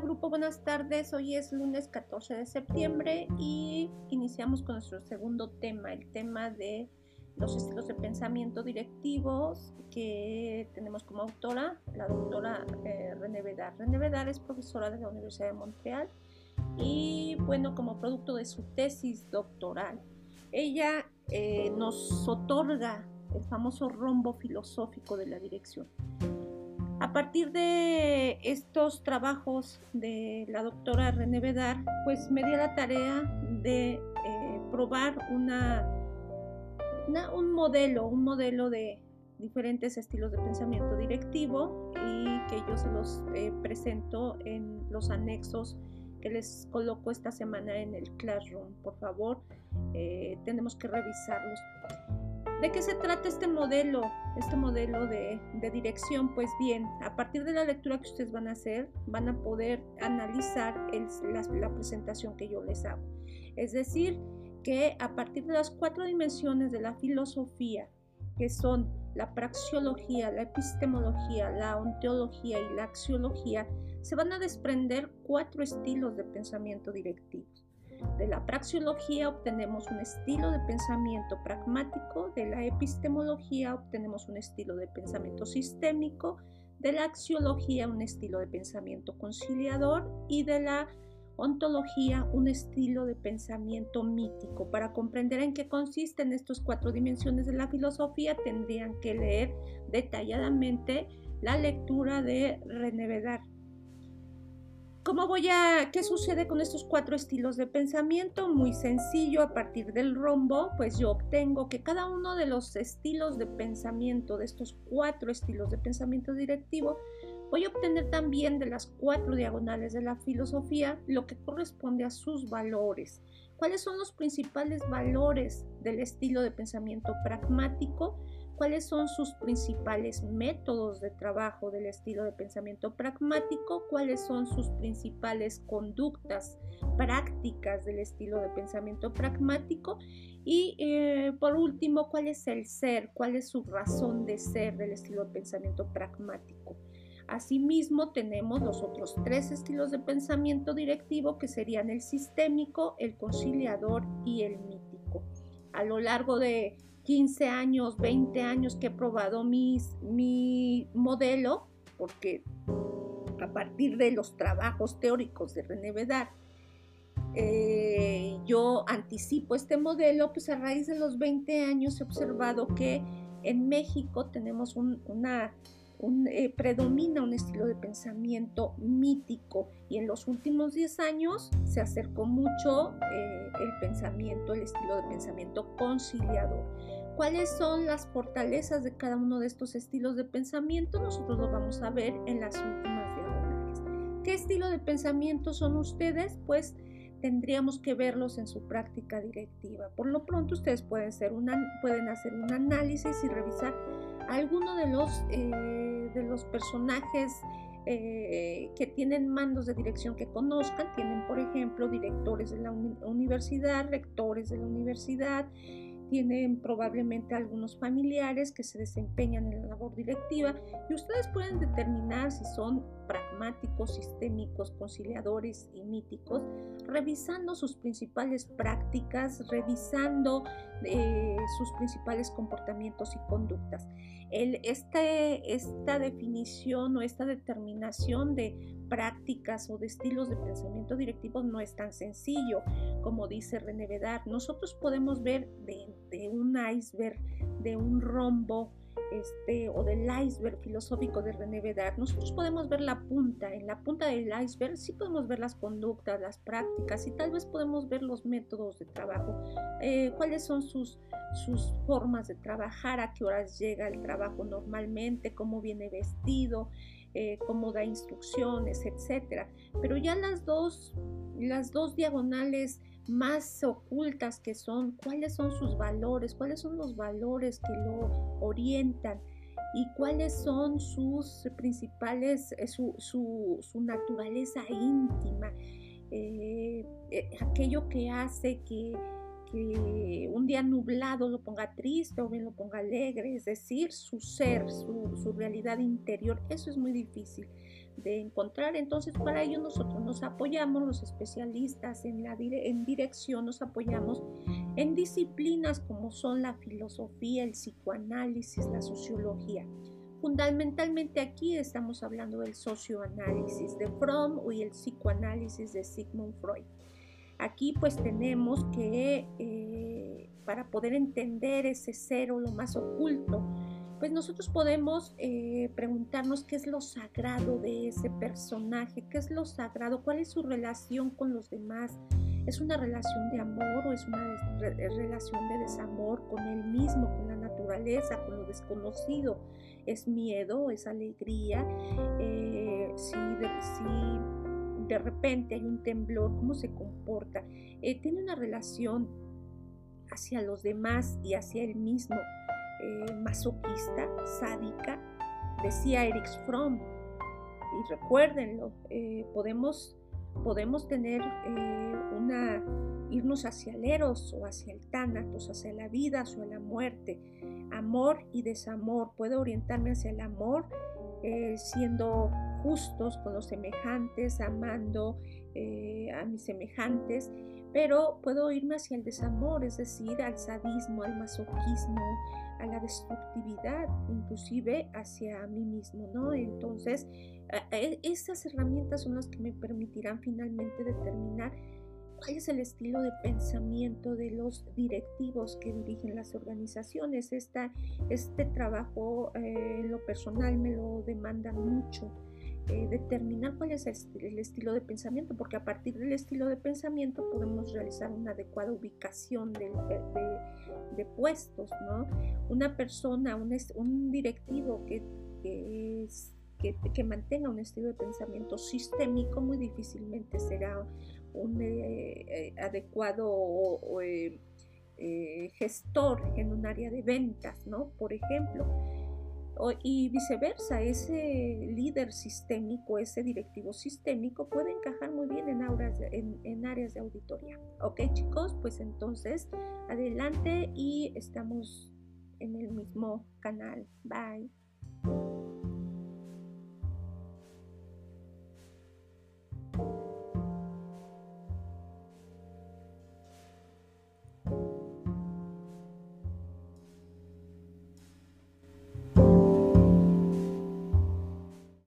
Grupo, buenas tardes. Hoy es lunes 14 de septiembre y iniciamos con nuestro segundo tema, el tema de los estilos de pensamiento directivos que tenemos como autora la doctora eh, René Vedar. René Vedar es profesora de la Universidad de Montreal y bueno, como producto de su tesis doctoral, ella eh, nos otorga el famoso rombo filosófico de la dirección. A partir de estos trabajos de la doctora René Vedar, pues me dio la tarea de eh, probar un modelo, un modelo de diferentes estilos de pensamiento directivo y que yo se los eh, presento en los anexos que les coloco esta semana en el Classroom. Por favor, eh, tenemos que revisarlos. ¿De qué se trata este modelo? Este modelo de, dirección, pues bien, a partir de la lectura que ustedes van a hacer, van a poder analizar la, presentación que yo les hago. Es decir, que a partir de las cuatro dimensiones de la filosofía, que son la praxiología, la epistemología, la ontología y la axiología, se van a desprender cuatro estilos de pensamiento directivos. De la praxiología obtenemos un estilo de pensamiento pragmático, de la epistemología obtenemos un estilo de pensamiento sistémico, de la axiología un estilo de pensamiento conciliador y de la ontología un estilo de pensamiento mítico. Para comprender en qué consisten estas cuatro dimensiones de la filosofía tendrían que leer detalladamente la lectura de René Vedar. ¿Cómo voy a, qué sucede con estos cuatro estilos de pensamiento? Muy sencillo, a partir del rombo, pues yo obtengo que cada uno de los estilos de pensamiento, de estos cuatro estilos de pensamiento directivo, voy a obtener también de las cuatro diagonales de la filosofía lo que corresponde a sus valores. ¿Cuáles son los principales valores del estilo de pensamiento pragmático? Cuáles son sus principales métodos de trabajo del estilo de pensamiento pragmático, cuáles son sus principales conductas prácticas del estilo de pensamiento pragmático y eh, por último, cuál es el ser, cuál es su razón de ser del estilo de pensamiento pragmático. Asimismo, tenemos los otros tres estilos de pensamiento directivo que serían el sistémico, el conciliador y el mítico. A lo largo de 15 años, 20 años que he probado mi modelo, porque a partir de los trabajos teóricos de René eh, yo anticipo este modelo, pues a raíz de los 20 años he observado que en México tenemos una eh, predomina un estilo de pensamiento mítico y en los últimos 10 años se acercó mucho eh, el pensamiento, el estilo de pensamiento conciliador. ¿Cuáles son las fortalezas de cada uno de estos estilos de pensamiento? Nosotros lo vamos a ver en las últimas diagonales. ¿Qué estilo de pensamiento son ustedes? Pues tendríamos que verlos en su práctica directiva. Por lo pronto ustedes pueden, pueden hacer un análisis y revisar algunos de los, eh, de los personajes eh, que tienen mandos de dirección que conozcan. Tienen, por ejemplo, directores de la universidad, rectores de la universidad, tienen probablemente algunos familiares que se desempeñan en la labor directiva y ustedes pueden determinar si son pragmáticos, sistémicos, conciliadores y míticos, revisando sus principales prácticas, revisando eh, sus principales comportamientos y conductas. El, este, esta definición o esta determinación de prácticas o de estilos de pensamiento directivos no es tan sencillo como dice René Vedar. Nosotros podemos ver de, un iceberg, de un rombo, este, o del iceberg filosófico de René nosotros podemos ver la punta. En la punta del iceberg sí podemos ver las conductas, las prácticas y tal vez podemos ver los métodos de trabajo, eh, cuáles son sus, sus formas de trabajar, a qué horas llega el trabajo normalmente, cómo viene vestido, eh, cómo da instrucciones, etcétera. Pero ya las dos, las dos diagonales más ocultas que son, cuáles son sus valores, cuáles son los valores que lo orientan y cuáles son sus principales, eh, su, su, naturaleza íntima, eh, aquello que hace que que un día nublado lo ponga triste o bien lo ponga alegre, es decir, su ser, su, su realidad interior, eso es muy difícil de encontrar. Entonces, para ello nosotros nos apoyamos, los especialistas en, la en dirección, nos apoyamos en disciplinas como son la filosofía, el psicoanálisis, la sociología. Fundamentalmente aquí estamos hablando del socioanálisis de Fromm y el psicoanálisis de Sigmund Freud. Aquí pues tenemos que, eh, para poder entender ese cero, lo más oculto, pues nosotros podemos eh, preguntarnos qué es lo sagrado de ese personaje, qué es lo sagrado, cuál es su relación con los demás. ¿Es una relación de amor o es una relación de desamor con él mismo, con la naturaleza, con lo desconocido? ¿Es miedo, es alegría? Eh, si, de, repente hay un temblor, ¿cómo se comporta? Eh, ¿Tiene una relación hacia los demás y hacia él mismo? Eh, masoquista, sádica, decía Erich Fromm. Y recuérdenlo, eh, podemos, podemos tener eh, una, irnos hacia el eros o hacia el tánatos, hacia la vida, hacia la muerte. Amor y desamor. Puedo orientarme hacia el amor siendo justos con los semejantes, amando a mis semejantes, pero puedo irme hacia el desamor, es decir, al sadismo, al masoquismo, a la destructividad, inclusive hacia mí mismo, ¿no? Entonces, e, esas herramientas son las que me permitirán finalmente determinar cuál es el estilo de pensamiento de los directivos que dirigen las organizaciones. Esta, este trabajo eh, en lo personal me lo demanda mucho. Eh, determinar cuál es el, estilo de pensamiento, porque a partir del estilo de pensamiento podemos realizar una adecuada ubicación de, puestos, ¿no? Una persona, un, directivo que, es, que, mantenga un estilo de pensamiento sistémico muy difícilmente será un eh, eh, adecuado gestor en un área de ventas, ¿no? Por ejemplo, y viceversa, ese líder sistémico, ese directivo sistémico puede encajar muy bien en, en, áreas de auditoría. Ok chicos, pues entonces adelante y estamos en el mismo canal. Bye.